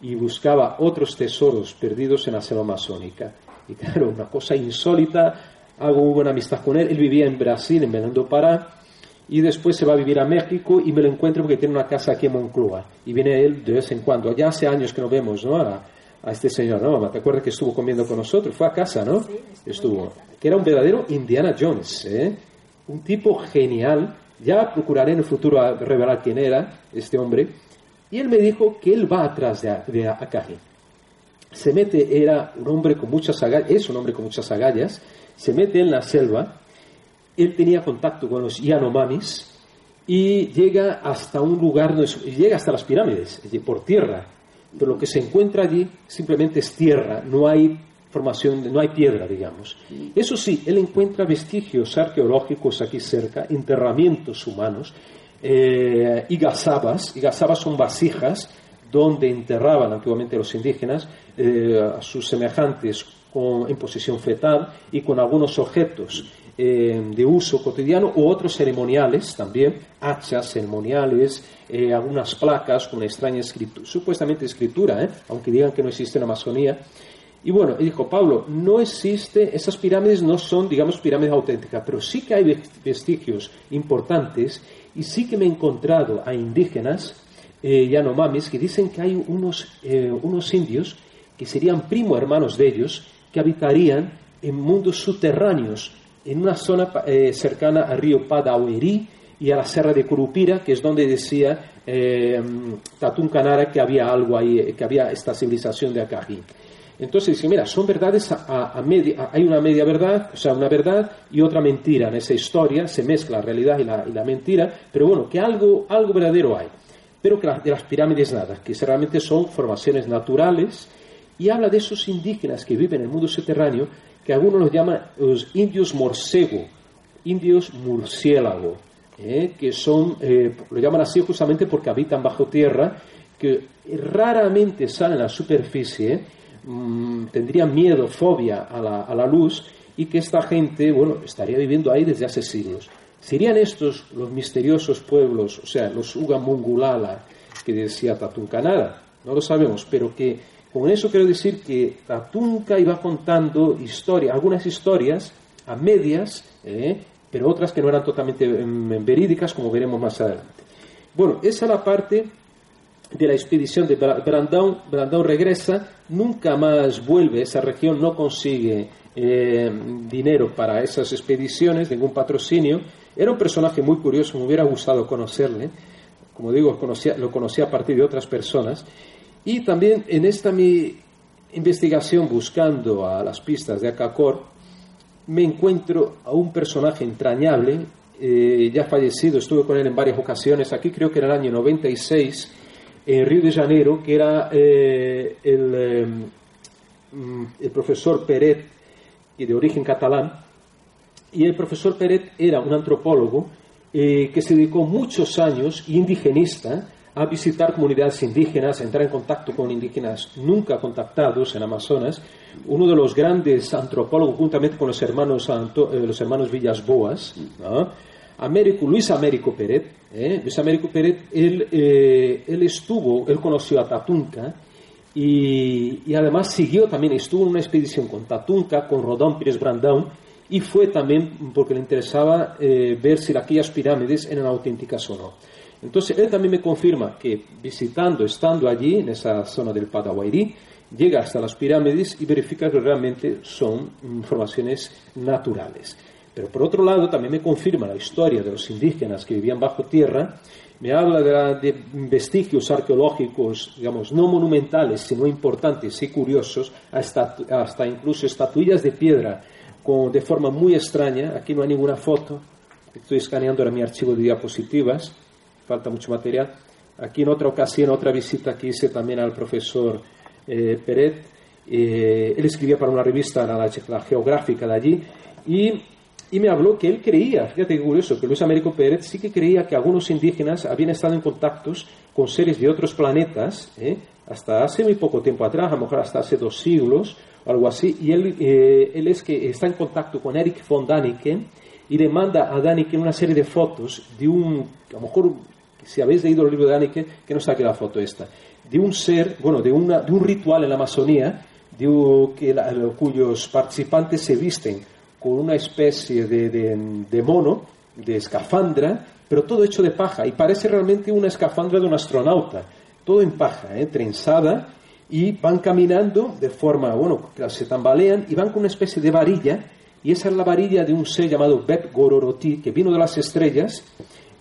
y buscaba otros tesoros perdidos en la selva amazónica. Y claro, una cosa insólita, hago una buena amistad con él, él vivía en Brasil, en Belém Pará, y después se va a vivir a México y me lo encuentro porque tiene una casa aquí en Moncloa y viene él de vez en cuando. Ya hace años que no vemos ¿no? a, este señor, ¿no? ¿Te acuerdas que estuvo comiendo con nosotros? Fue a casa, ¿no? Sí, estuvo. Que era un verdadero Indiana Jones, ¿eh? Un tipo genial. Ya procuraré en el futuro revelar quién era este hombre. Y él me dijo que él va atrás de, de Akagi. Se mete, era un hombre con muchas agallas, es un hombre con muchas agallas, se mete en la selva él tenía contacto con los Yanomamis y llega hasta un lugar, llega hasta las pirámides, por tierra. Pero lo que se encuentra allí simplemente es tierra, no hay formación, no hay piedra, digamos. Eso sí, él encuentra vestigios arqueológicos aquí cerca, enterramientos humanos, eh, y gazabas. Y gazabas son vasijas donde enterraban antiguamente los indígenas eh, a sus semejantes en posición fetal y con algunos objetos eh, de uso cotidiano u otros ceremoniales también, hachas ceremoniales, eh, algunas placas con extraña escritura, supuestamente escritura, aunque digan que no existe en Amazonía. Y bueno, dijo Pablo, no existe, esas pirámides no son, digamos, pirámides auténticas, pero sí que hay vestigios importantes y sí que me he encontrado a indígenas eh, yanomamis que dicen que hay unos, unos indios que serían primo hermanos de ellos que habitarían en mundos subterráneos en una zona eh, cercana al río Padauerí y a la Serra de Curupira, que es donde decía eh, Tatún Canara que había algo ahí, que había esta civilización de Acajin. Entonces dice, mira, son verdades a, media, hay una media verdad, o sea, una verdad y otra mentira en esa historia, se mezcla la realidad y la, mentira, pero bueno, que algo, algo verdadero hay. Pero que de las pirámides nada, que realmente son formaciones naturales, y habla de esos indígenas que viven en el mundo subterráneo que algunos los llaman los indios morcego, indios murciélago, ¿eh? que son, eh, lo llaman así justamente porque habitan bajo tierra, que raramente salen a la superficie, mm, tendrían miedo, fobia a la, a la luz, y que esta gente, bueno, estaría viviendo ahí desde hace siglos. ¿Serían estos los misteriosos pueblos, o sea, los Ugamungulala, que decía Tatuncanara? No lo sabemos, pero que con eso quiero decir que Tatunca iba contando historias, algunas historias a medias, ¿eh? pero otras que no eran totalmente em, verídicas, como veremos más adelante. Bueno, esa es la parte de la expedición de Brandão. Brandão regresa, nunca más vuelve esa región, no consigue eh, dinero para esas expediciones, ningún patrocinio. Era un personaje muy curioso, me hubiera gustado conocerle. Como digo, lo conocía a partir de otras personas. Y también en esta mi investigación buscando a las pistas de Acacor, me encuentro a un personaje entrañable, eh, ya fallecido, estuve con él en varias ocasiones, aquí creo que era el año 96, en Río de Janeiro, que era eh, el, em, el, profesor Peret, de origen catalán, y el profesor Peret era un antropólogo eh, que se dedicó muchos años, indigenista, a visitar comunidades indígenas, a entrar en contacto con indígenas nunca contactados en Amazonas. Uno de los grandes antropólogos, juntamente con los hermanos, eh, los hermanos Villas Boas, Américo, Luis Américo Pérez, ¿eh? Luis Américo Pérez, él, eh, él, estuvo, él conoció a Tatunca y, y, además siguió también, estuvo en una expedición con Tatunca, con Rodón Pires Brandão, y fue también porque le interesaba ver si aquellas pirámides eran auténticas o no. Entonces él también me confirma que visitando, estando allí en esa zona del Padawairi, llega hasta las pirámides y verifica que realmente son formaciones naturales. Pero por otro lado también me confirma la historia de los indígenas que vivían bajo tierra, me habla de, vestigios arqueológicos, digamos, no monumentales, sino importantes y curiosos, hasta, hasta incluso estatuillas de piedra con, de forma muy extraña. Aquí no hay ninguna foto, estoy escaneando ahora mi archivo de diapositivas falta mucho material. Aquí en otra ocasión, otra visita que hice también al profesor eh, Peret, eh, él escribía para una revista, la, la geográfica de allí, y, y, me habló que él creía, fíjate qué curioso, que Luis Américo Pérez sí que creía que algunos indígenas habían estado en contactos con seres de otros planetas, ¿eh? hasta hace muy poco tiempo atrás, a lo mejor hasta hace dos siglos, o algo así, y él, él es que está en contacto con Eric von Daniken, y le manda a Daniken una serie de fotos de un, a lo mejor si habéis leído el libro de Daniken, que no saque la foto esta, de un ser, bueno, de, una, de un ritual en la Amazonía, de, que cuyos participantes se visten con una especie de, de, mono, de escafandra, pero todo hecho de paja, y parece realmente una escafandra de un astronauta, todo en paja, ¿eh? trenzada, y van caminando de forma, bueno, se tambalean y van con una especie de varilla, y esa es la varilla de un ser llamado Beb Gororoti, que vino de las estrellas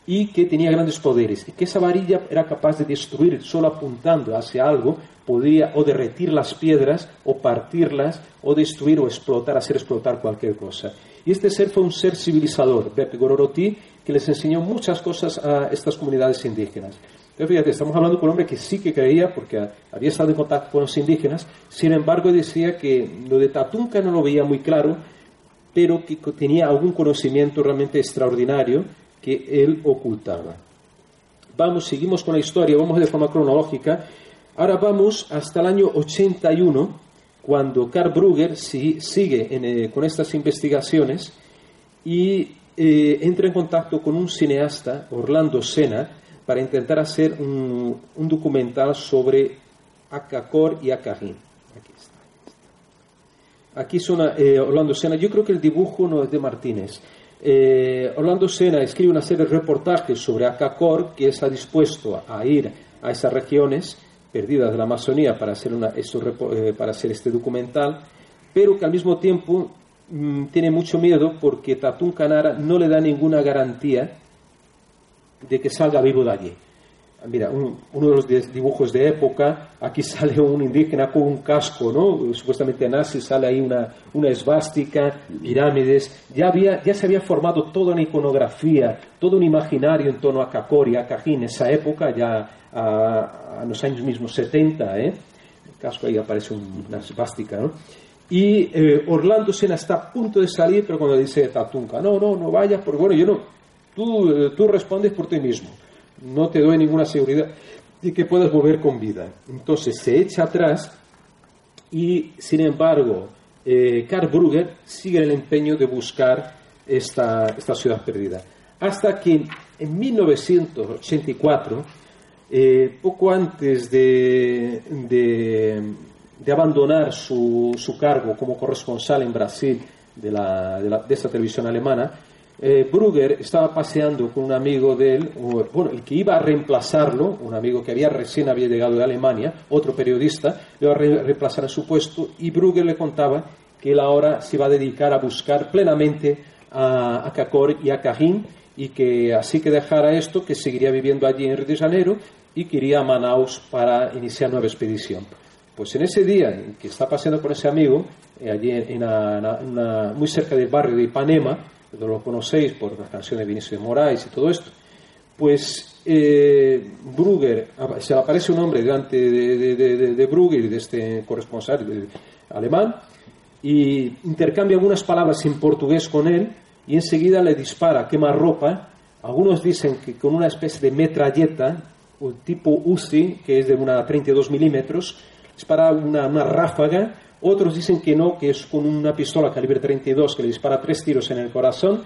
y que tenía grandes poderes, y que esa varilla era capaz de destruir solo apuntando hacia algo, podría o derretir las piedras, o partirlas, o destruir o explotar, hacer explotar cualquier cosa. Y este ser fue un ser civilizador, Bep Gororoti, que les enseñó muchas cosas a estas comunidades indígenas. Pero fíjate, estamos hablando con un hombre que sí que creía, porque había estado en contacto con los indígenas, sin embargo decía que lo de Tatunca no lo veía muy claro, pero que tenía algún conocimiento realmente extraordinario que él ocultaba. Vamos, seguimos con la historia, vamos de forma cronológica. Ahora vamos hasta el año 81, cuando Karl Brugger sigue eh, con estas investigaciones y eh, entra en contacto con un cineasta, Orlando Sena, para intentar hacer un, documental sobre Akakor y Akarin. Aquí está. Aquí son eh, Orlando Sena. Yo creo que el dibujo no es de Martínez. Eh, Orlando Sena escribe una serie de reportajes sobre Akakor, que está dispuesto a ir a esas regiones perdidas de la Amazonía para hacer, una, para hacer este documental, pero que al mismo tiempo Mm, tiene mucho miedo porque Tatún Canara no le da ninguna garantía de que salga vivo de allí. Mira, uno de los dibujos de época, aquí sale un indígena con un casco, ¿no? Supuestamente nazi, sale ahí una, una esvástica, pirámides. Ya, había, ya se había formado toda una iconografía, todo un imaginario en torno a Kakori, a Cajín, esa época, ya a, los años mismos 70, ¿eh? El casco ahí aparece una esvástica, ¿no? Y eh, Orlando Sena está a punto de salir, pero cuando dice Tatunca, no, no, no vayas, porque bueno, yo no, tú, eh, tú respondes por ti mismo, no te doy ninguna seguridad de que puedas volver con vida. Entonces se echa atrás y, sin embargo, eh, Karl Brugger sigue el empeño de buscar esta, esta ciudad perdida. Hasta que en 1984, poco antes de de abandonar su, su, cargo como corresponsal en Brasil de, la, de, esta televisión alemana, eh, estaba paseando con un amigo de él, bueno, el que iba a reemplazarlo, un amigo que había recién había llegado de Alemania, otro periodista, le iba a reemplazar en su puesto y Brugger le contaba que él ahora se iba a dedicar a buscar plenamente a, a Cacor y a Cajín y que así que dejara esto, que seguiría viviendo allí en Río de Janeiro y que iría a Manaus para iniciar nueva expedición. Pues en ese día en que está paseando con ese amigo, eh, allí en muy cerca del barrio de Ipanema, lo conocéis por las canciones de Vinicio de Moraes y todo esto, pues eh, Brugger, se le aparece un hombre delante de, de, de, Brugger y de este corresponsal alemán, y intercambia algunas palabras en portugués con él, y enseguida le dispara, quema ropa. Algunos dicen que con una especie de metralleta, tipo Uzi, que es de una 32 milímetros, dispara una, una ráfaga, otros dicen que no, que es con una pistola calibre 32 que le dispara tres tiros en el corazón,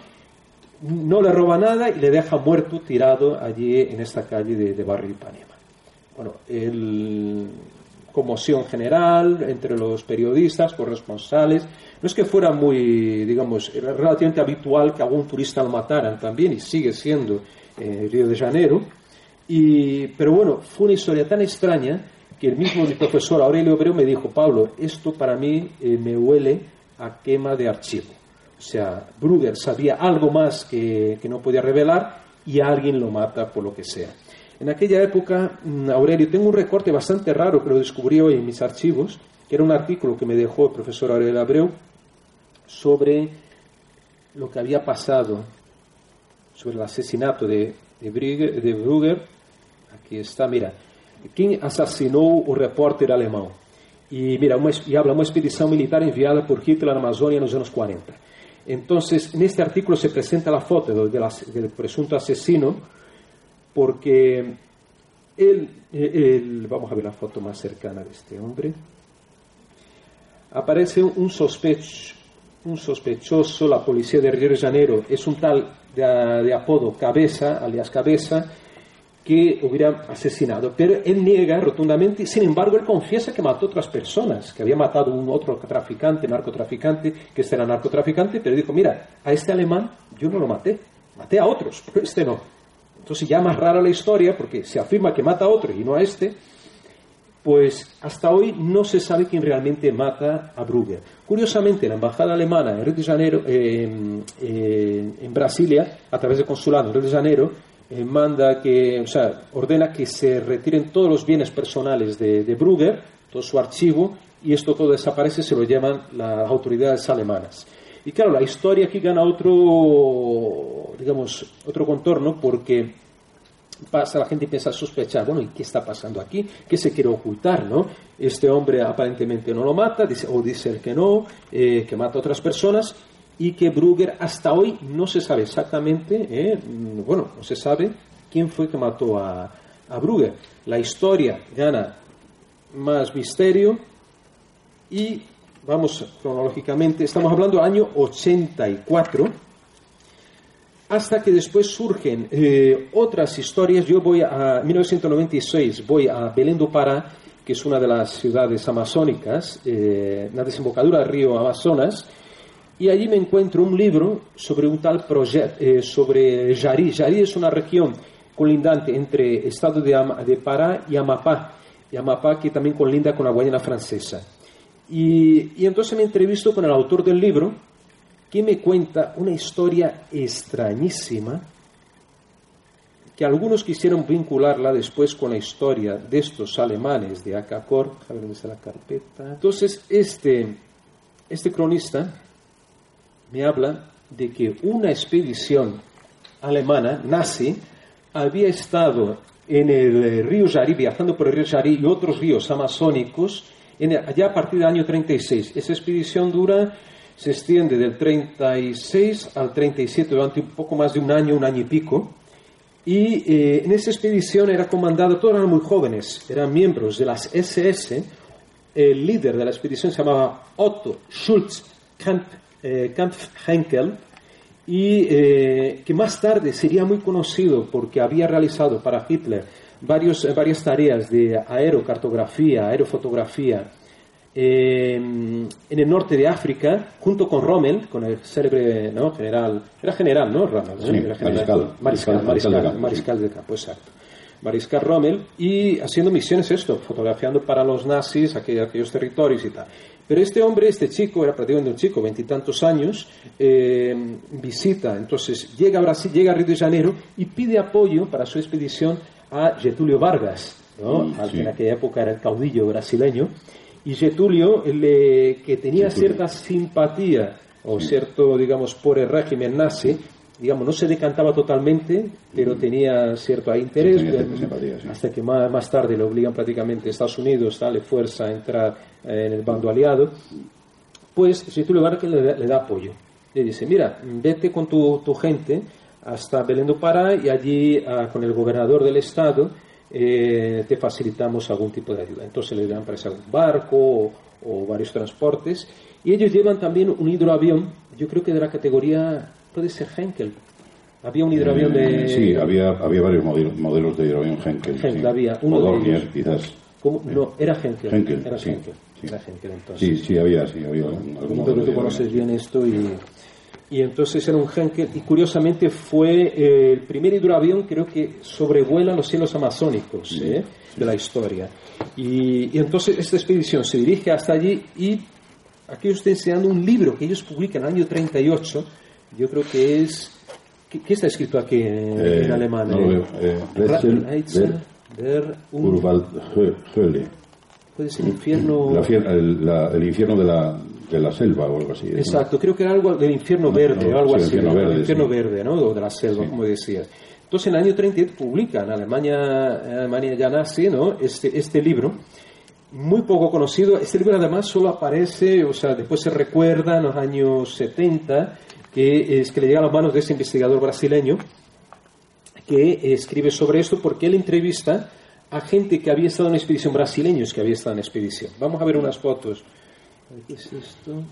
no le roba nada y le deja muerto tirado allí en esta calle de, de Barrio Ipanema. Bueno, el, conmoción general entre los periodistas, corresponsales. No es que fuera muy, digamos, relativamente habitual que algún turista lo mataran también y sigue siendo en Río de Janeiro. Y, pero bueno, fue una historia tan extraña que el mismo profesor Aurelio Obreo me dijo, Pablo, esto para mí eh, me huele a quema de archivo. O sea, Brugger sabía algo más que, que no podía revelar y alguien lo mata por lo que sea. En aquella época, mm, Aurelio, tengo un recorte bastante raro que lo descubrí hoy en mis archivos, que era un artículo que me dejó el profesor Aurelio Abreu sobre lo que había pasado, sobre el asesinato de, de, de. Aquí está, mira, quem assassinou o repórter alemão. E, mira, uma, e habla uma expedição militar enviada por Hitler na Amazônia nos anos 40. Então, neste artículo se apresenta a foto do, do presunto assassino, porque ele, ele, vamos a ver a foto mais cercana deste homem, aparece um um sospechoso, a polícia de Rio de Janeiro é um tal de, de apodo Cabeza, alias Cabeza, que hubiera asesinado. Pero él niega rotundamente, sin embargo, él confiesa que mató a otras personas, que había matado a un otro traficante, narcotraficante, que este era narcotraficante, pero dijo, mira, a este alemán yo no lo maté, maté a otros, pero este no. Entonces ya más rara la historia, porque se afirma que mata a otro y no a este, pues hasta hoy no se sabe quién realmente mata a Brugger. Curiosamente, la embajada alemana en Río de Janeiro, en Brasilia, a través del consulado en Río de Janeiro, eh, manda que, o sea, ordena que se retiren todos los bienes personales de, de Brugger, todo su archivo, y esto todo desaparece, se lo llaman las autoridades alemanas. Y claro, la historia aquí gana otro, digamos, otro contorno porque pasa, la gente empieza a sospechar, bueno, ¿y qué está pasando aquí? ¿Qué se quiere ocultar, no? Este hombre aparentemente no lo mata, o dice el que no, eh, que mata a otras personas, y que Brugger hasta hoy no se sabe exactamente, eh, bueno, no se sabe quién fue que mató a, a. La historia gana más misterio y vamos cronológicamente, estamos hablando del año 84, hasta que después surgen eh, otras historias. Yo voy a 1996, voy a Belén do Pará, que es una de las ciudades amazónicas, eh, la desembocadura del río Amazonas, y allí me encuentro un libro sobre un tal proyecto, eh, sobre Jari. Jari es una región colindante entre estado de, de Pará y Amapá, y Amapá que también colinda con la Guayana francesa. Y, y entonces me entrevisto con el autor del libro, que me cuenta una historia extrañísima, que algunos quisieron vincularla después con la historia de estos alemanes de Akakor. A ver dónde está la carpeta. Entonces, este, este cronista me habla de que una expedición alemana, nazi, había estado en el río Jari, viajando por el río Jari y otros ríos amazónicos, en, allá a partir del año 36. Esa expedición dura, se extiende del 36 al 37, durante un poco más de un año, un año y pico. Y eh, en esa expedición era comandada, todos eran muy jóvenes, eran miembros de las SS. El líder de la expedición se llamaba Otto Schulz Kamp eh, Henkel, y eh, que más tarde sería muy conocido porque había realizado para Hitler varios, eh, varias tareas de aerocartografía, aerofotografía en el norte de África, junto con Rommel, con el célebre ¿no? general, era general, ¿no? Rommel, mariscal, mariscal, mariscal, mariscal, de campo, exacto. Mariscal Rommel, y haciendo misiones esto, fotografiando para los nazis aquellos, aquellos territorios y tal. Pero este hombre, este chico, era prácticamente un chico, veintitantos años, eh, visita, entonces llega a Brasil, llega a Río de Janeiro y pide apoyo para su expedición a Getulio Vargas, ¿no? que en aquella época era el caudillo brasileño. Y Getulio, que tenía cierta simpatía o cierto, digamos, por el régimen nazi, digamos, no se decantaba totalmente, pero tenía cierto interés, hasta que más, más, tarde le obligan prácticamente a Estados Unidos, darle fuerza a entrar eh, en el bando aliado, pues si tú le, le, le da apoyo. Le dice, mira, vete con tu, tu gente hasta Belén do Pará y allí ah, con el gobernador del estado eh, te facilitamos algún tipo de ayuda. Entonces le dan para un barco o, o varios transportes y ellos llevan también un hidroavión, yo creo que de la categoría puede ser Henkel. Había un hidroavión de... Eh, sí, había, había varios modelos, modelos de hidroavión Henkel. Henkel había. Uno o Dornier, quizás. ¿Cómo? No, era Henkel. Henkel, era sí, Henkel. Henkel entonces. Sí, sí, había, sí, había de tú conoces bien esto y... Y entonces era un Henkel, y curiosamente fue eh, el primer hidroavión, creo que sobrevuela los cielos amazónicos ¿eh? de la historia. Y, y entonces esta expedición se dirige hasta allí y aquí os estoy enseñando un libro que ellos publican en el año 38, yo creo que es... ¿Qué, qué está escrito aquí en, Eh, en alemán? no. Eh, der Höhle. Puede ser infierno... La el, la- el infierno de la, de la selva o algo así. ¿no? Exacto, creo que era algo del infierno No, verde no, o algo sí, así. infierno ¿no? verde, El infierno sí. verde, ¿no? O de la selva, Sí. como decías. Entonces, en el año 38 publican en Alemania, en Alemania ya nazi, ¿no? Este, este libro, muy poco conocido. Este libro, además, solo aparece, o sea, después se recuerda en los años 70, que es que le llega a las manos de este investigador brasileño que escribe sobre esto porque él entrevista a gente que había estado en expedición, brasileños que había estado en expedición. Vamos a ver unas fotos. ¿Qué es esto?